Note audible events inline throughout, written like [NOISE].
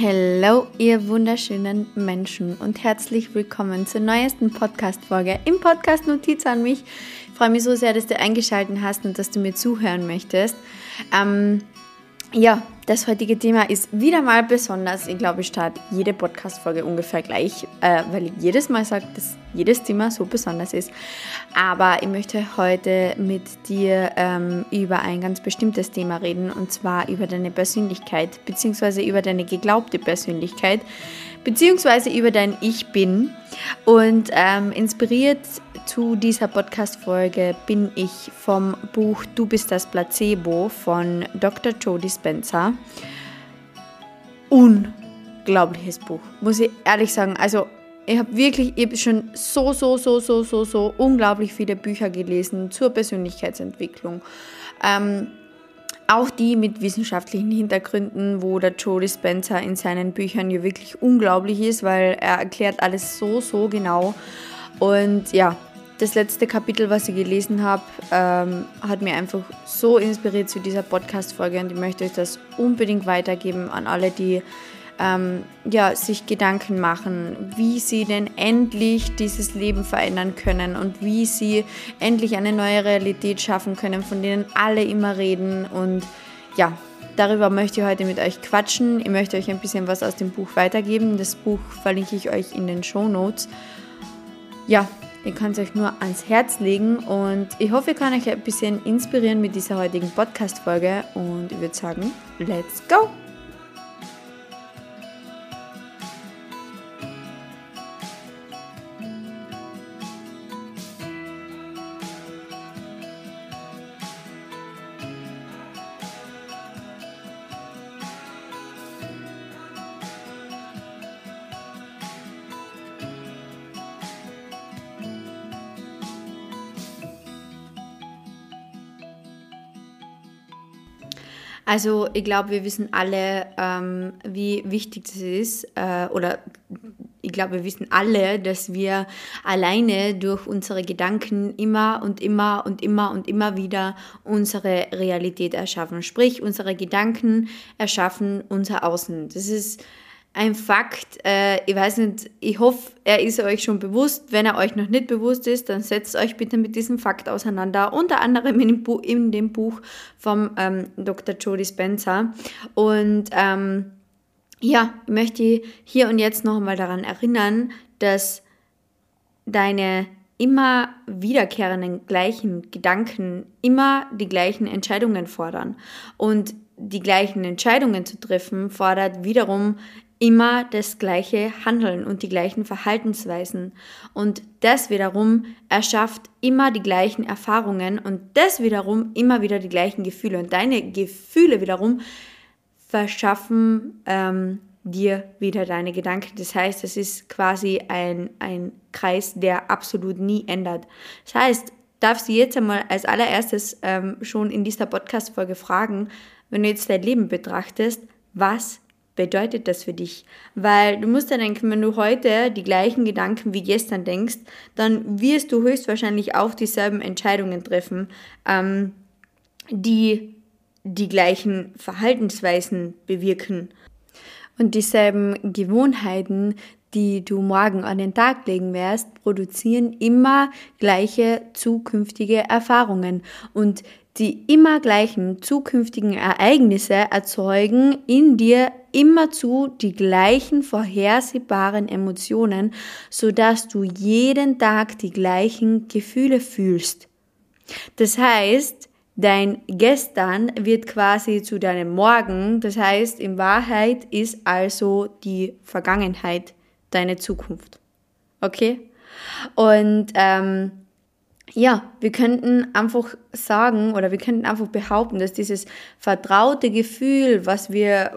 Hallo, ihr wunderschönen Menschen und herzlich willkommen zur neuesten Podcast-Folge im Podcast Notiz an mich. Ich freue mich so sehr, dass du eingeschaltet hast und dass du mir zuhören möchtest. Ähm, ja, das heutige Thema ist wieder mal besonders. Ich glaube, ich starte jede Podcast-Folge ungefähr gleich, äh, weil ich jedes Mal sage, dass jedes Thema so besonders ist. Aber ich möchte heute mit dir ähm, über ein ganz bestimmtes Thema reden und zwar über deine Persönlichkeit, beziehungsweise über deine geglaubte Persönlichkeit, beziehungsweise über dein Ich Bin. Und ähm, inspiriert zu dieser Podcast-Folge bin ich vom Buch Du bist das Placebo von Dr. Joe Dispenza. Unglaubliches Buch, muss ich ehrlich sagen. Also, ich habe wirklich ich hab schon so, so, so, so, so, so unglaublich viele Bücher gelesen zur Persönlichkeitsentwicklung. Ähm, auch die mit wissenschaftlichen Hintergründen, wo der Joe Dispenza in seinen Büchern ja wirklich unglaublich ist, weil er erklärt alles so, so genau. Und ja, das letzte Kapitel, was ich gelesen habe, ähm, hat mir einfach so inspiriert zu dieser Podcast-Folge und ich möchte euch das unbedingt weitergeben an alle, die ähm, ja, sich Gedanken machen, wie sie denn endlich dieses Leben verändern können und wie sie endlich eine neue Realität schaffen können, von denen alle immer reden. Und ja, darüber möchte ich heute mit euch quatschen. Ich möchte euch ein bisschen was aus dem Buch weitergeben. Das Buch verlinke ich euch in den Show Notes. Ja, Ihr könnt es euch nur ans Herz legen und ich hoffe, ich kann euch ein bisschen inspirieren mit dieser heutigen Podcast-Folge und ich würde sagen, let's go! Also ich glaube, wir wissen alle, ähm, wie wichtig das ist, äh, oder ich glaube, wir wissen alle, dass wir alleine durch unsere Gedanken immer und immer und immer und immer wieder unsere Realität erschaffen. Sprich, unsere Gedanken erschaffen unser Außen. Das ist ein Fakt. Äh, ich weiß nicht, ich hoffe, er ist euch schon bewusst. Wenn er euch noch nicht bewusst ist, dann setzt euch bitte mit diesem Fakt auseinander. Unter anderem in dem, Bu in dem Buch vom ähm, Dr. Jody Spencer. Und ähm, ja, ich möchte hier und jetzt noch einmal daran erinnern, dass deine immer wiederkehrenden gleichen Gedanken immer die gleichen Entscheidungen fordern. Und die gleichen Entscheidungen zu treffen, fordert wiederum immer das gleiche Handeln und die gleichen Verhaltensweisen. Und das wiederum erschafft immer die gleichen Erfahrungen und das wiederum immer wieder die gleichen Gefühle. Und deine Gefühle wiederum verschaffen ähm, dir wieder deine Gedanken. Das heißt, es ist quasi ein, ein Kreis, der absolut nie ändert. Das heißt, darf sie jetzt einmal als allererstes ähm, schon in dieser Podcast-Folge fragen, wenn du jetzt dein Leben betrachtest, was bedeutet das für dich? Weil du musst ja denken, wenn du heute die gleichen Gedanken wie gestern denkst, dann wirst du höchstwahrscheinlich auch dieselben Entscheidungen treffen, ähm, die die gleichen Verhaltensweisen bewirken. Und dieselben Gewohnheiten, die du morgen an den Tag legen wirst, produzieren immer gleiche zukünftige Erfahrungen. Und die immer gleichen zukünftigen Ereignisse erzeugen in dir immerzu die gleichen vorhersehbaren Emotionen, sodass du jeden Tag die gleichen Gefühle fühlst. Das heißt, dein Gestern wird quasi zu deinem Morgen, das heißt, in Wahrheit ist also die Vergangenheit deine Zukunft. Okay? Und ähm, ja, wir könnten einfach sagen oder wir könnten einfach behaupten, dass dieses vertraute Gefühl, was wir,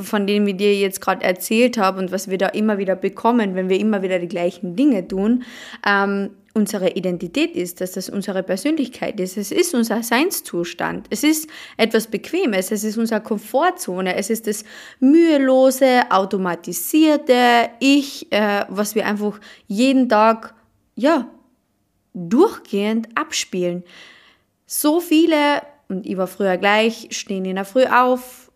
von dem ich dir jetzt gerade erzählt habe und was wir da immer wieder bekommen, wenn wir immer wieder die gleichen Dinge tun, ähm, unsere Identität ist, dass das unsere Persönlichkeit ist. Es ist unser Seinszustand. Es ist etwas Bequemes. Es ist unsere Komfortzone. Es ist das mühelose, automatisierte Ich, äh, was wir einfach jeden Tag, ja, durchgehend abspielen. So viele, und ich war früher gleich, stehen in der Früh auf,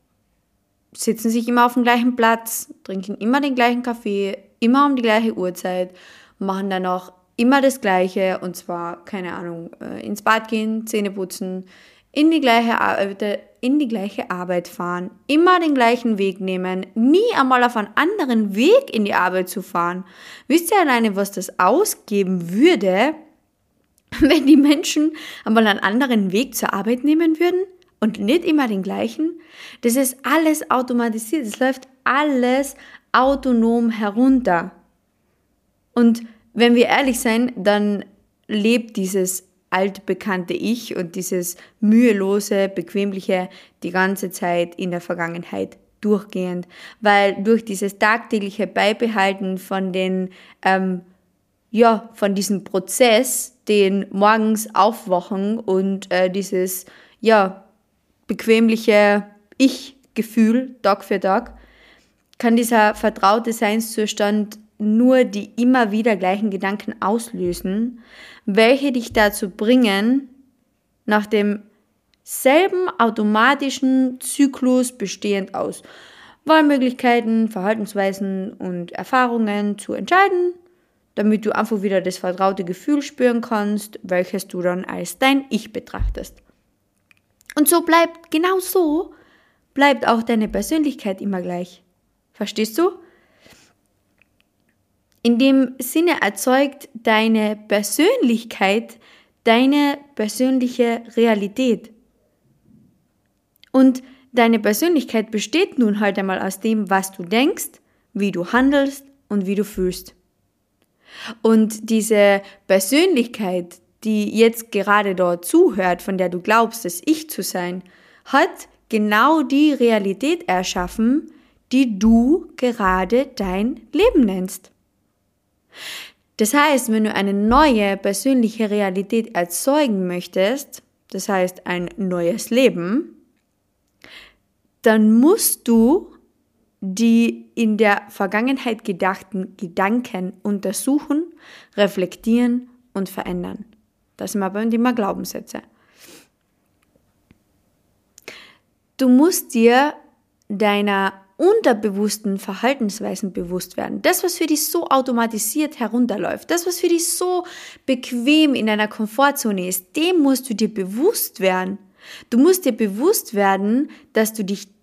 sitzen sich immer auf dem gleichen Platz, trinken immer den gleichen Kaffee, immer um die gleiche Uhrzeit, machen dann auch immer das Gleiche und zwar, keine Ahnung, äh, ins Bad gehen, Zähne putzen, in die gleiche Arbeit, in die gleiche Arbeit fahren, immer den gleichen Weg nehmen, nie einmal auf einen anderen Weg in die Arbeit zu fahren. Wisst ihr alleine, was das ausgeben würde, [LAUGHS] wenn die Menschen einmal einen anderen Weg zur Arbeit nehmen würden und nicht immer den gleichen? Das ist alles automatisiert, es läuft alles autonom herunter. Und wenn wir ehrlich sein, dann lebt dieses altbekannte Ich und dieses mühelose, bequemliche die ganze Zeit in der Vergangenheit durchgehend, weil durch dieses tagtägliche Beibehalten von den ähm, ja von diesem Prozess, den morgens aufwachen und äh, dieses ja bequemliche Ich-Gefühl Tag für Tag, kann dieser vertraute Seinszustand nur die immer wieder gleichen Gedanken auslösen, welche dich dazu bringen, nach demselben automatischen Zyklus bestehend aus Wahlmöglichkeiten, Verhaltensweisen und Erfahrungen zu entscheiden, damit du einfach wieder das vertraute Gefühl spüren kannst, welches du dann als dein Ich betrachtest. Und so bleibt, genau so, bleibt auch deine Persönlichkeit immer gleich. Verstehst du? In dem Sinne erzeugt deine Persönlichkeit deine persönliche Realität. Und deine Persönlichkeit besteht nun halt einmal aus dem, was du denkst, wie du handelst und wie du fühlst. Und diese Persönlichkeit, die jetzt gerade dort zuhört, von der du glaubst, es Ich zu sein, hat genau die Realität erschaffen, die du gerade dein Leben nennst. Das heißt, wenn du eine neue persönliche Realität erzeugen möchtest, das heißt ein neues Leben, dann musst du die in der Vergangenheit gedachten Gedanken untersuchen, reflektieren und verändern. Das sind beim Thema Glaubenssätze. Du musst dir deiner unterbewussten Verhaltensweisen bewusst werden. Das, was für dich so automatisiert herunterläuft, das, was für dich so bequem in deiner Komfortzone ist, dem musst du dir bewusst werden. Du musst dir bewusst werden, dass du dich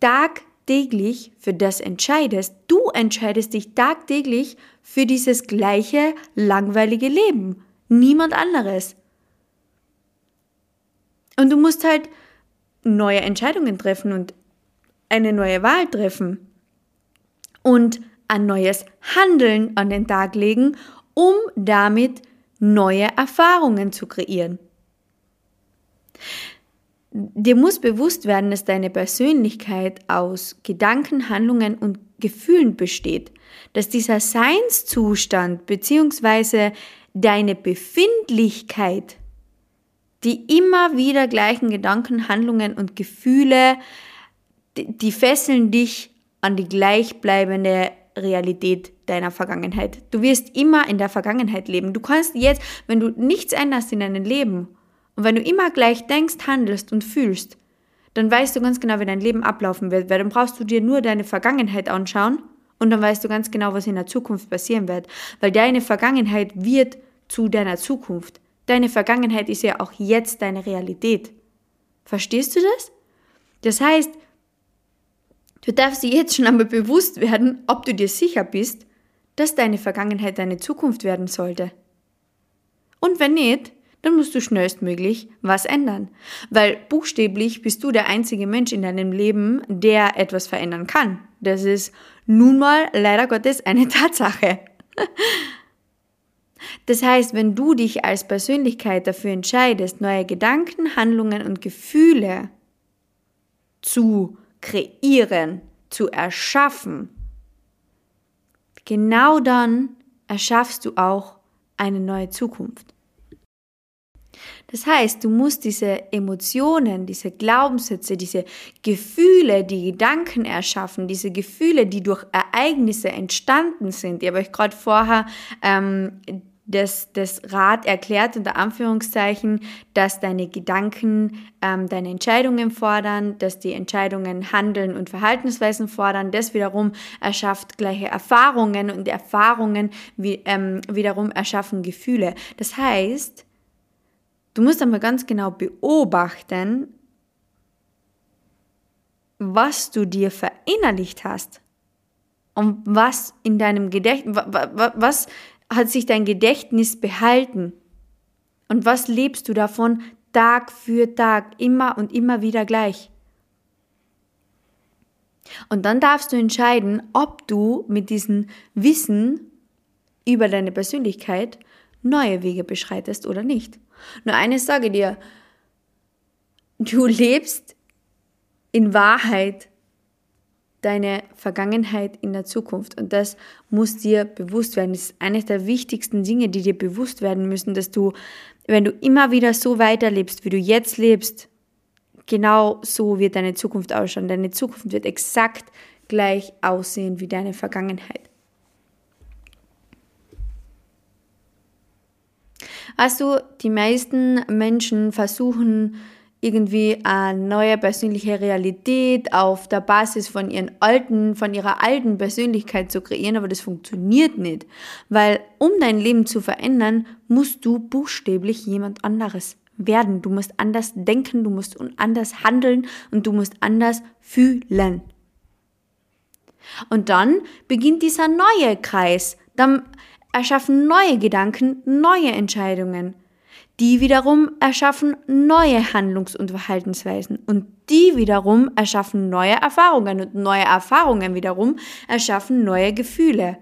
tagtäglich für das entscheidest. Du entscheidest dich tagtäglich für dieses gleiche langweilige Leben. Niemand anderes. Und du musst halt neue Entscheidungen treffen und eine neue Wahl treffen und ein neues Handeln an den Tag legen, um damit neue Erfahrungen zu kreieren. Dir muss bewusst werden, dass deine Persönlichkeit aus Gedanken, Handlungen und Gefühlen besteht, dass dieser Seinszustand bzw. deine Befindlichkeit, die immer wieder gleichen Gedanken, Handlungen und Gefühle, die fesseln dich an die gleichbleibende Realität deiner Vergangenheit. Du wirst immer in der Vergangenheit leben. Du kannst jetzt, wenn du nichts änderst in deinem Leben und wenn du immer gleich denkst, handelst und fühlst, dann weißt du ganz genau, wie dein Leben ablaufen wird, weil dann brauchst du dir nur deine Vergangenheit anschauen und dann weißt du ganz genau, was in der Zukunft passieren wird, weil deine Vergangenheit wird zu deiner Zukunft. Deine Vergangenheit ist ja auch jetzt deine Realität. Verstehst du das? Das heißt, Du darfst dir jetzt schon einmal bewusst werden, ob du dir sicher bist, dass deine Vergangenheit deine Zukunft werden sollte. Und wenn nicht, dann musst du schnellstmöglich was ändern. Weil buchstäblich bist du der einzige Mensch in deinem Leben, der etwas verändern kann. Das ist nun mal leider Gottes eine [LAUGHS] Tatsache. Das heißt, wenn du dich als Persönlichkeit dafür entscheidest, neue Gedanken, Handlungen und Gefühle zu kreieren, zu erschaffen, genau dann erschaffst du auch eine neue Zukunft. Das heißt, du musst diese Emotionen, diese Glaubenssätze, diese Gefühle, die Gedanken erschaffen, diese Gefühle, die durch Ereignisse entstanden sind. Ich habe euch gerade vorher ähm, das, das Rad erklärt unter Anführungszeichen, dass deine Gedanken ähm, deine Entscheidungen fordern, dass die Entscheidungen Handeln und Verhaltensweisen fordern. Das wiederum erschafft gleiche Erfahrungen und Erfahrungen wie, ähm, wiederum erschaffen Gefühle. Das heißt, du musst einmal ganz genau beobachten, was du dir verinnerlicht hast und was in deinem Gedächtnis, was hat sich dein Gedächtnis behalten? Und was lebst du davon Tag für Tag, immer und immer wieder gleich? Und dann darfst du entscheiden, ob du mit diesem Wissen über deine Persönlichkeit neue Wege beschreitest oder nicht. Nur eines sage dir, du lebst in Wahrheit deine Vergangenheit in der Zukunft. Und das muss dir bewusst werden. Das ist eines der wichtigsten Dinge, die dir bewusst werden müssen, dass du, wenn du immer wieder so weiterlebst, wie du jetzt lebst, genau so wird deine Zukunft ausschauen. Deine Zukunft wird exakt gleich aussehen wie deine Vergangenheit. Also die meisten Menschen versuchen irgendwie eine neue persönliche Realität auf der Basis von ihren alten, von ihrer alten Persönlichkeit zu kreieren, aber das funktioniert nicht, weil um dein Leben zu verändern, musst du buchstäblich jemand anderes werden. Du musst anders denken, du musst anders handeln und du musst anders fühlen. Und dann beginnt dieser neue Kreis. Dann erschaffen neue Gedanken, neue Entscheidungen. Die wiederum erschaffen neue Handlungs- und Verhaltensweisen und die wiederum erschaffen neue Erfahrungen und neue Erfahrungen wiederum erschaffen neue Gefühle.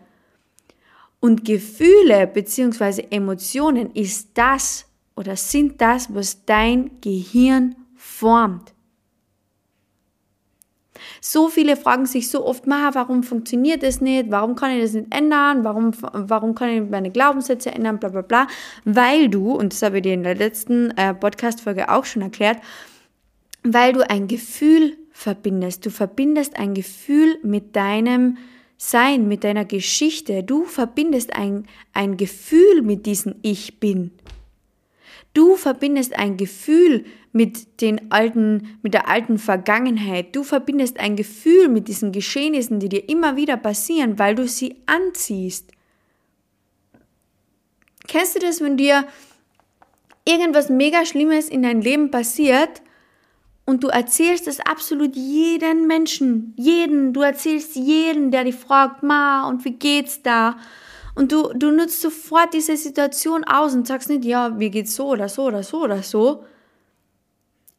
Und Gefühle bzw. Emotionen ist das oder sind das, was dein Gehirn formt. So viele fragen sich so oft, Ma, warum funktioniert das nicht? Warum kann ich das nicht ändern? Warum, warum kann ich meine Glaubenssätze ändern? Bla bla bla. Weil du, und das habe ich dir in der letzten äh, Podcast-Folge auch schon erklärt, weil du ein Gefühl verbindest. Du verbindest ein Gefühl mit deinem Sein, mit deiner Geschichte. Du verbindest ein, ein Gefühl mit diesem Ich bin. Du verbindest ein Gefühl mit den alten, mit der alten Vergangenheit. Du verbindest ein Gefühl mit diesen Geschehnissen, die dir immer wieder passieren, weil du sie anziehst. Kennst du das, wenn dir irgendwas mega Schlimmes in dein Leben passiert und du erzählst es absolut jeden Menschen, jeden, du erzählst jeden, der dich fragt, Ma, und wie geht's da? Und du, du nutzt sofort diese Situation aus und sagst nicht, ja, mir geht's so oder so oder so oder so,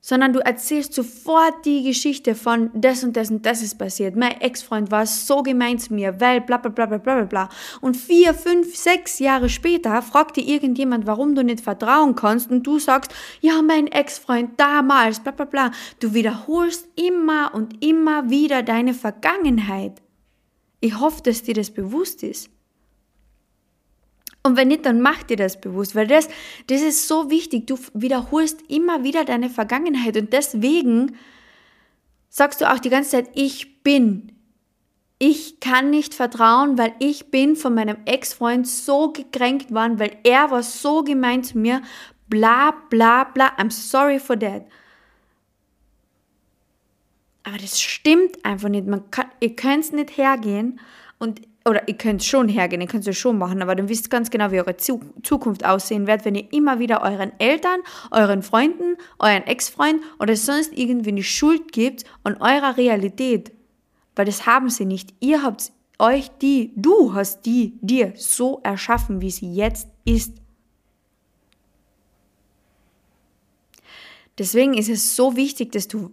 sondern du erzählst sofort die Geschichte von das und das und das ist passiert. Mein Ex-Freund war so gemein zu mir, weil bla bla bla bla bla bla. Und vier, fünf, sechs Jahre später fragt dir irgendjemand, warum du nicht vertrauen kannst und du sagst, ja, mein Ex-Freund damals, bla bla bla. Du wiederholst immer und immer wieder deine Vergangenheit. Ich hoffe, dass dir das bewusst ist. Und wenn nicht, dann mach dir das bewusst, weil das, das ist so wichtig. Du wiederholst immer wieder deine Vergangenheit und deswegen sagst du auch die ganze Zeit, ich bin. Ich kann nicht vertrauen, weil ich bin von meinem Ex-Freund so gekränkt worden, weil er war so gemein zu mir. Bla bla bla. I'm sorry for that. Aber das stimmt einfach nicht. Man kann, ihr könnt nicht hergehen und oder ihr könnt schon hergehen, ihr könnt es schon machen, aber dann wisst ganz genau, wie eure Zukunft aussehen wird, wenn ihr immer wieder euren Eltern, euren Freunden, euren Ex-Freund oder sonst irgendwie die Schuld gibt an eurer Realität. Weil das haben sie nicht. Ihr habt euch die, du hast die dir so erschaffen, wie sie jetzt ist. Deswegen ist es so wichtig, dass du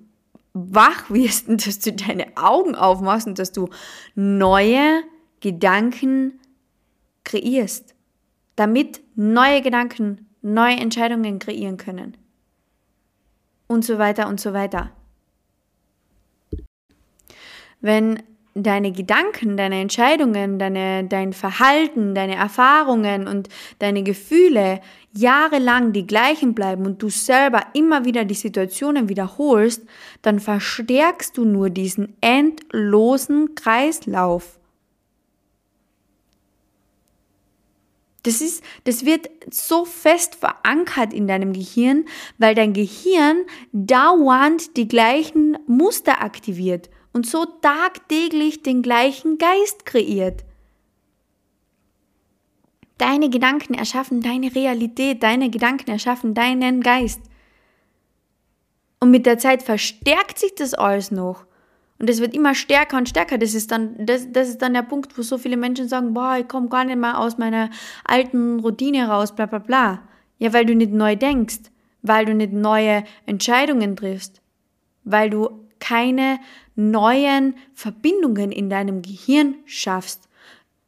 wach wirst und dass du deine Augen aufmachst und dass du neue Gedanken kreierst, damit neue Gedanken neue Entscheidungen kreieren können. Und so weiter und so weiter. Wenn deine Gedanken, deine Entscheidungen, deine, dein Verhalten, deine Erfahrungen und deine Gefühle jahrelang die gleichen bleiben und du selber immer wieder die Situationen wiederholst, dann verstärkst du nur diesen endlosen Kreislauf. Das ist, das wird so fest verankert in deinem Gehirn, weil dein Gehirn dauernd die gleichen Muster aktiviert und so tagtäglich den gleichen Geist kreiert. Deine Gedanken erschaffen deine Realität, deine Gedanken erschaffen deinen Geist. Und mit der Zeit verstärkt sich das alles noch. Und es wird immer stärker und stärker. Das ist dann, das, das ist dann der Punkt, wo so viele Menschen sagen, boah, ich komme gar nicht mehr aus meiner alten Routine raus, bla bla bla. Ja, weil du nicht neu denkst, weil du nicht neue Entscheidungen triffst, weil du keine neuen Verbindungen in deinem Gehirn schaffst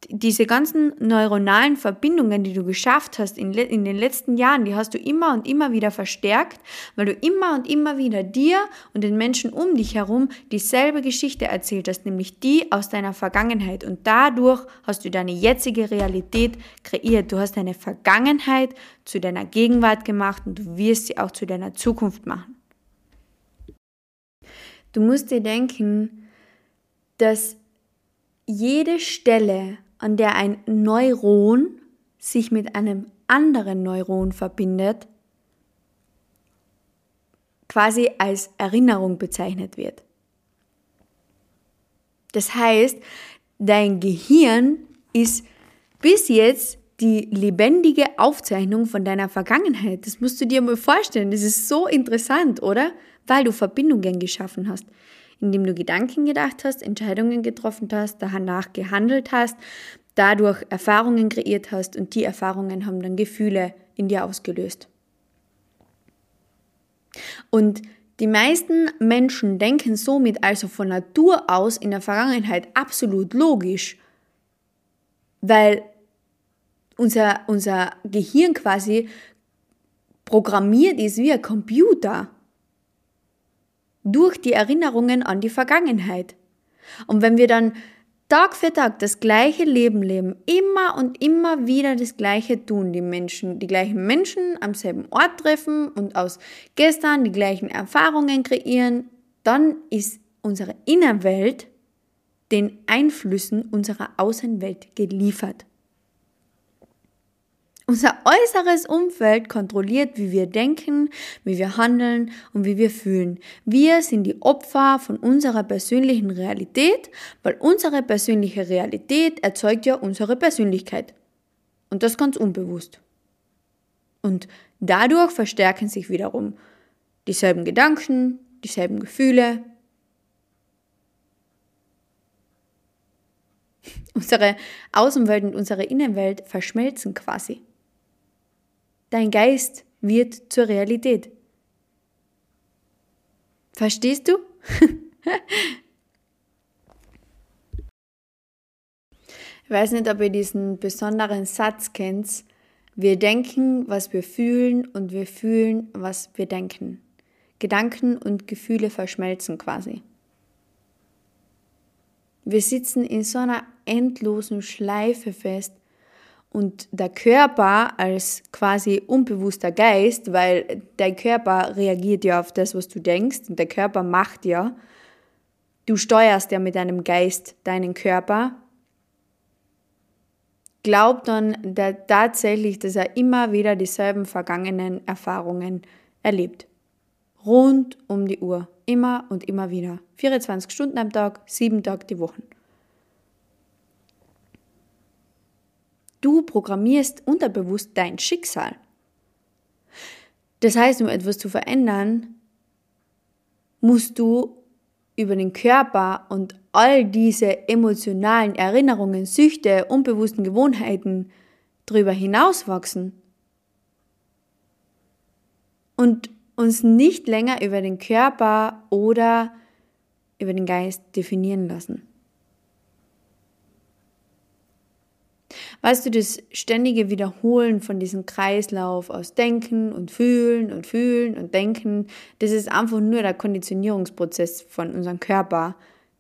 diese ganzen neuronalen Verbindungen, die du geschafft hast in, in, den letzten Jahren, die hast du immer und immer wieder verstärkt, weil du immer und immer wieder dir und den Menschen um dich herum dieselbe Geschichte erzählt hast, nämlich die aus deiner Vergangenheit. Und dadurch hast du deine jetzige Realität kreiert. Du hast deine Vergangenheit zu deiner Gegenwart gemacht und du wirst sie auch zu deiner Zukunft machen. Du musst dir denken, dass jede Stelle, an der ein Neuron sich mit einem anderen Neuron verbindet, quasi als Erinnerung bezeichnet wird. Das heißt, dein Gehirn ist bis jetzt die lebendige Aufzeichnung von deiner Vergangenheit. Das musst du dir mal vorstellen. Das ist so interessant, oder? Weil du Verbindungen geschaffen hast indem du Gedanken gedacht hast, Entscheidungen getroffen hast, danach gehandelt hast, dadurch Erfahrungen kreiert hast und die Erfahrungen haben dann Gefühle in dir ausgelöst. Und die meisten Menschen denken somit also von Natur aus in der Vergangenheit absolut logisch, weil unser, unser Gehirn quasi programmiert ist wie ein Computer durch die Erinnerungen an die Vergangenheit. Und wenn wir dann Tag für Tag das gleiche Leben leben, immer und immer wieder das gleiche tun, die Menschen, die gleichen Menschen am selben Ort treffen und aus gestern die gleichen Erfahrungen kreieren, dann ist unsere Innerwelt den Einflüssen unserer Außenwelt geliefert. Unser äußeres Umfeld kontrolliert, wie wir denken, wie wir handeln und wie wir fühlen. Wir sind die Opfer von unserer persönlichen Realität, weil unsere persönliche Realität erzeugt ja unsere Persönlichkeit. Und das ganz unbewusst. Und dadurch verstärken sich wiederum dieselben Gedanken, dieselben Gefühle. [LAUGHS] Unsere Außenwelt und unsere Innenwelt verschmelzen quasi. Dein Geist wird zur Realität. Verstehst du? ich weiß nicht, ob ihr diesen besonderen Satz kennt. Wir denken, was wir fühlen und wir fühlen, was wir denken. Gedanken und Gefühle verschmelzen quasi. Wir sitzen in so einer endlosen Schleife fest, und der Körper als quasi unbewusster Geist, weil dein Körper reagiert ja auf das, was du denkst und der Körper macht ja. Du steuerst ja mit deinem Geist deinen Körper. Glaubt dann der tatsächlich, dass er immer wieder dieselben vergangenen Erfahrungen erlebt. Rund um die Uhr. Immer und immer wieder. 24 Stunden am Tag, sieben Tage die Woche. Du programmierst unterbewusst dein Schicksal. Das heißt, um etwas zu verändern, musst du über den Körper und all diese emotionalen Erinnerungen, Süchte, unbewussten Gewohnheiten darüber hinauswachsen und uns nicht länger über den Körper oder über den Geist definieren lassen. Weißt du, das ständige Wiederholen von diesem Kreislauf aus Denken und Fühlen und Fühlen und Denken, das ist einfach nur der Konditionierungsprozess von unserem Körper,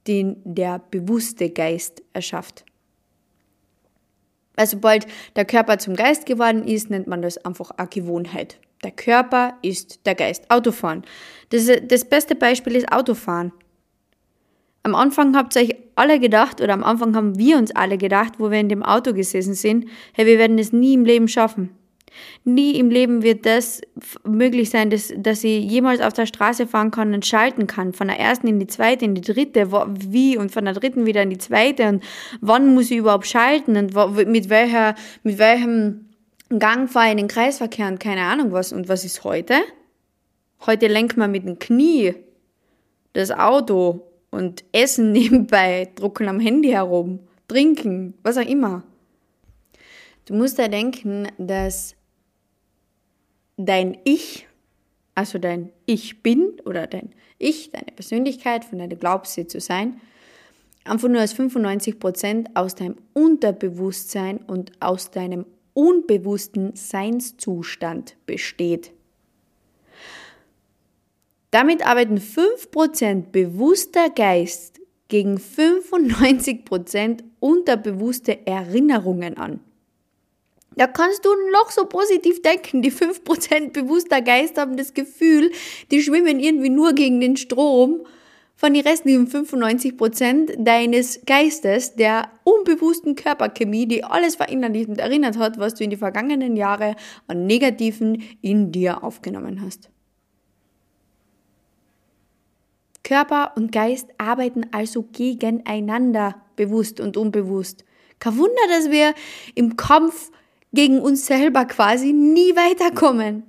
den der bewusste Geist erschafft. Weil sobald der Körper zum Geist geworden ist, nennt man das einfach eine Gewohnheit. Der Körper ist der Geist. Autofahren. Das, das beste Beispiel ist Autofahren. Am Anfang habt ihr euch alle gedacht, oder am Anfang haben wir uns alle gedacht, wo wir in dem Auto gesessen sind, hey, wir werden es nie im Leben schaffen. Nie im Leben wird das möglich sein, dass, dass ich jemals auf der Straße fahren kann und schalten kann. Von der ersten in die zweite, in die dritte, wie und von der dritten wieder in die zweite und wann muss ich überhaupt schalten und mit welcher, mit welchem Gang fahre ich in den Kreisverkehr und keine Ahnung was. Und was ist heute? Heute lenkt man mit dem Knie das Auto und essen [LAUGHS] nebenbei, drucken am Handy herum, trinken, was auch immer. Du musst da denken, dass dein Ich, also dein Ich bin oder dein Ich, deine Persönlichkeit, von der du glaubst, sie zu sein, einfach nur als 95% aus deinem Unterbewusstsein und aus deinem unbewussten Seinszustand besteht. Damit arbeiten 5% bewusster Geist gegen 95% unterbewusste Erinnerungen an. Da kannst du noch so positiv denken. Die 5% bewusster Geist haben das Gefühl, die schwimmen irgendwie nur gegen den Strom von den restlichen 95% deines Geistes, der unbewussten Körperchemie, die alles verinnerlicht und erinnert hat, was du in die vergangenen Jahre an Negativen in dir aufgenommen hast. Körper und Geist arbeiten also gegeneinander, bewusst und unbewusst. Kein Wunder, dass wir im Kampf gegen uns selber quasi nie weiterkommen.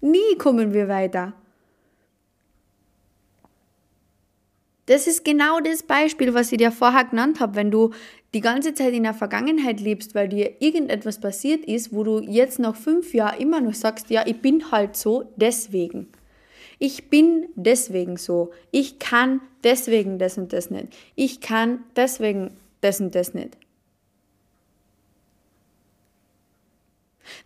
Nie kommen wir weiter. Das ist genau das Beispiel, was ich dir vorher genannt habe. Wenn du die ganze Zeit in der Vergangenheit lebst, weil dir irgendetwas passiert ist, wo du jetzt nach fünf Jahren immer noch sagst, ja, ich bin halt so, deswegen. Ich bin deswegen so. Ich kann deswegen das und das nicht. Ich kann deswegen das und das nicht.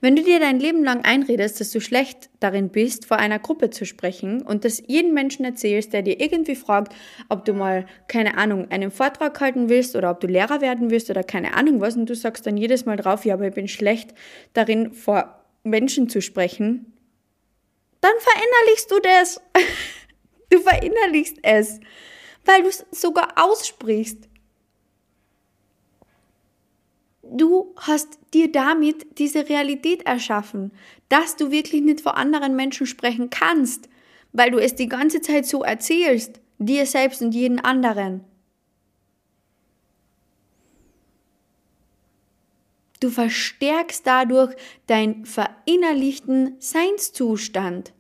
Wenn du dir dein Leben lang einredest, dass du schlecht darin bist, vor einer Gruppe zu sprechen und das jedem Menschen erzählst, der dir irgendwie fragt, ob du mal, keine Ahnung, einen Vortrag halten willst oder ob du Lehrer werden willst oder keine Ahnung was und du sagst dann jedes Mal drauf, ja, aber ich bin schlecht darin, vor Menschen zu sprechen, dann verinnerlichst du das. [LAUGHS] Du verinnerlichst es, weil du es sogar aussprichst. du hast dir damit diese Realität erschaffen, dass du wirklich nicht vor anderen Menschen sprechen kannst, weil du es die ganze Zeit so erzählst, dir selbst und jeden anderen. Du verstärkst dadurch deinen verinnerlichten Seinszustand.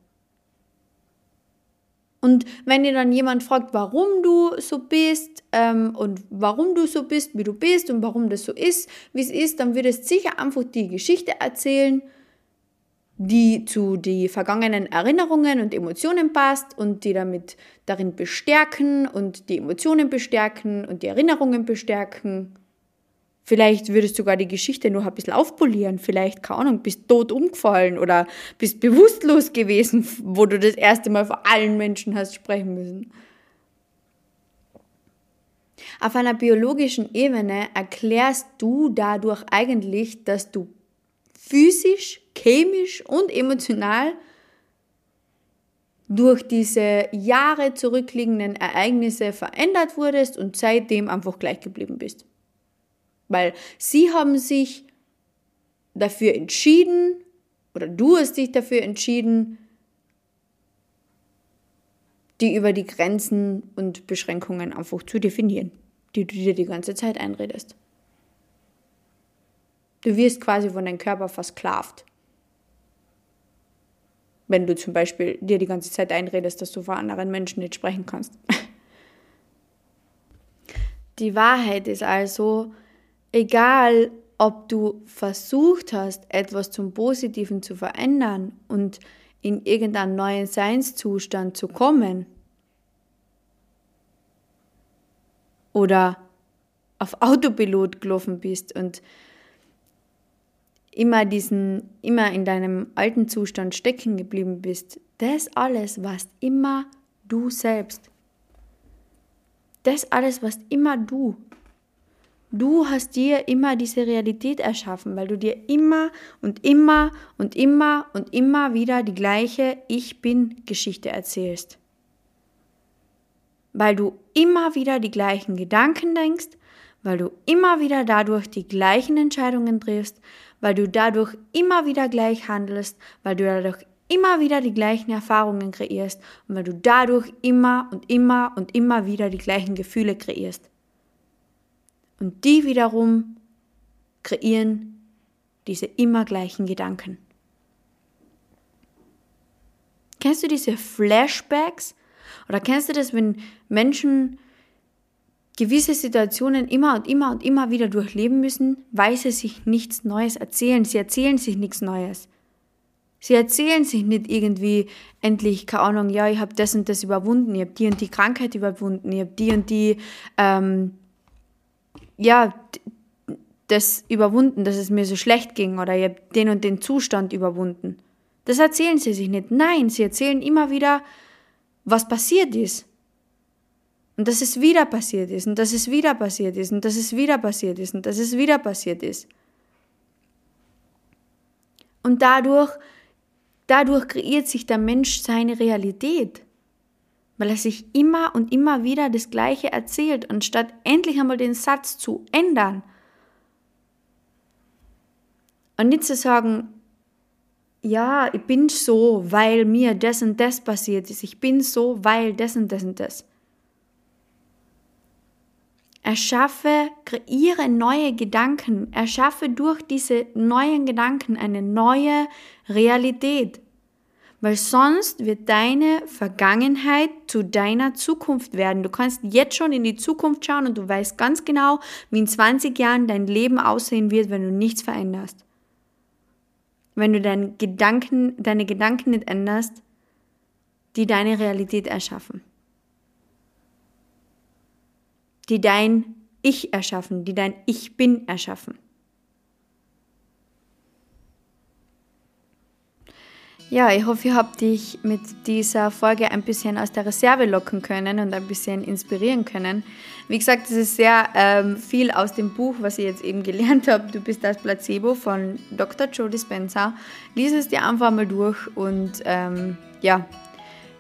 Und wenn dir dann jemand fragt, warum du so bist ähm, und warum du so bist, wie du bist und warum das so ist, wie es ist, dann würdest du sicher einfach die Geschichte erzählen, die zu den vergangenen Erinnerungen und Emotionen passt und die damit darin bestärken und die Emotionen bestärken und die Erinnerungen bestärken. Vielleicht würdest du sogar die Geschichte noch ein bisschen aufpolieren. Vielleicht, keine Ahnung, bist tot umgefallen oder bist bewusstlos gewesen, wo du das erste Mal vor allen Menschen hast sprechen müssen. Auf einer biologischen Ebene erklärst du dadurch eigentlich, dass du physisch, chemisch und emotional durch diese Jahre zurückliegenden Ereignisse verändert wurdest und seitdem einfach gleich geblieben bist weil sie haben sich dafür entschieden oder du hast dich dafür entschieden, die über die Grenzen und Beschränkungen einfach zu definieren, die du dir die ganze Zeit einredest. Du wirst quasi von deinem Körper versklavt. Wenn du zum Beispiel dir die ganze Zeit einredest, dass du vor anderen Menschen nicht sprechen kannst. Die Wahrheit ist also, egal ob du versucht hast, etwas zum Positiven zu verändern und in irgendeinen neuen Seinszustand zu kommen oder auf Autopilot gelaufen bist und immer diesen, immer in deinem alten Zustand stecken geblieben bist, das alles warst immer du selbst. Das alles warst immer du. Du hast dir immer diese Realität erschaffen, weil du dir immer und immer und immer und immer wieder die gleiche Ich bin Geschichte erzählst. weil du immer wieder die gleichen Gedanken denkst, weil du immer wieder dadurch die gleichen Entscheidungen triffst, weil du dadurch immer wieder gleich handelst, weil du dadurch immer wieder die gleichen Erfahrungen kreierst und weil du dadurch immer und immer und immer wieder die gleichen Gefühle kreierst. Und die wiederum kreieren diese immer gleichen Gedanken. Kennst du diese Flashbacks? Oder kennst du das, wenn Menschen gewisse Situationen immer und immer und immer wieder durchleben müssen, weil sie sich nichts Neues erzählen. Sie erzählen sich nichts Neues. Sie erzählen sich nicht irgendwie endlich, keine Ahnung, ja, ich habe das und das überwunden, ich habe die und die Krankheit überwunden, ich habe die und die, ähm, ja, das überwunden, dass es mir so schlecht ging oder ich habe den und den Zustand überwunden. Das erzählen sie sich nicht. Nein, sie erzählen immer wieder, was passiert ist. Und dass es wieder passiert ist und dass es wieder passiert ist und dass es wieder passiert ist und dass es wieder passiert ist. Und dadurch, dadurch kreiert sich der Mensch seine Realität, weil er sich immer und immer wieder das Gleiche erzählt, anstatt endlich einmal den Satz zu ändern. Und nicht zu sagen, ja, ich bin so, weil mir das und das passiert ist. Ich bin so, weil das und das und das. Erschaffe, kreiere neue Gedanken, erschaffe durch diese neuen Gedanken eine neue Realität. Weil sonst wird deine Vergangenheit zu deiner Zukunft werden. Du kannst jetzt schon in die Zukunft schauen und du weißt ganz genau, wie in 20 Jahren dein Leben aussehen wird, wenn du nichts veränderst. Wenn du deine Gedanken, deine Gedanken nicht änderst, die deine Realität erschaffen die dein Ich erschaffen, die dein Ich bin erschaffen. Ja, ich hoffe, ihr habt dich mit dieser Folge ein bisschen aus der Reserve locken können und ein bisschen inspirieren können. Wie gesagt, es ist sehr ähm, viel aus dem Buch, was ich jetzt eben gelernt [LAUGHS] habe. Du bist das Placebo von Dr. Joe Dispenza. Lies es dir einfach mal durch und ähm, ja,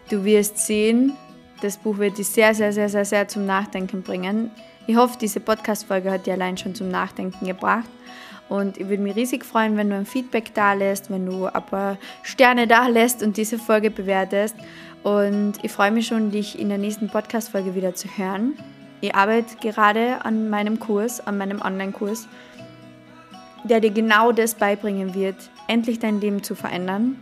du wirst sehen, das Buch wird dich sehr, sehr, sehr, sehr, sehr zum Nachdenken bringen. Ich hoffe, diese Podcast-Folge hat dir allein schon zum Nachdenken gebracht. Und ich würde mich riesig freuen, wenn du ein Feedback da lässt, wenn du ein paar Sterne da lässt und diese Folge bewertest. Und ich freue mich schon, dich in der nächsten Podcast-Folge wieder zu hören. Ich arbeite gerade an meinem Kurs, an meinem Online-Kurs, der dir genau das beibringen wird, endlich dein Leben zu verändern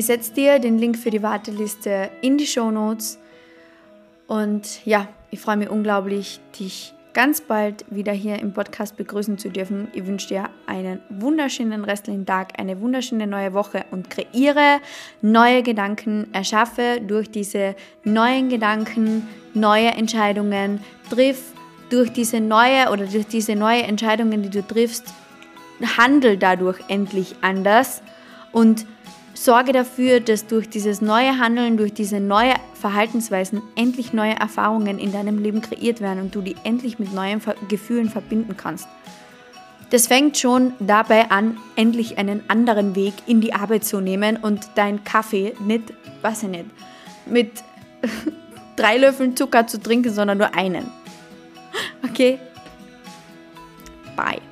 ich setze dir den Link für die Warteliste in die Show Notes. Und ja, ich freue mich unglaublich, dich ganz bald wieder hier im Podcast begrüßen zu dürfen. Ich wünsche dir einen wunderschönen restlichen Tag, eine wunderschöne neue Woche und kreiere neue Gedanken, erschaffe durch diese neuen Gedanken neue Entscheidungen, triff durch diese neue oder durch diese neue Entscheidungen, die du triffst, handel dadurch endlich anders und Sorge dafür, dass durch dieses neue Handeln, durch diese neue Verhaltensweisen endlich neue Erfahrungen in deinem Leben kreiert werden und du die endlich mit neuen Gefühlen verbinden kannst. Das fängt schon dabei an, endlich einen anderen Weg in die Arbeit zu nehmen und dein Kaffee nicht, weiß ich nicht, mit [LAUGHS] drei Löffeln Zucker zu trinken, sondern nur einen. Okay? Bye.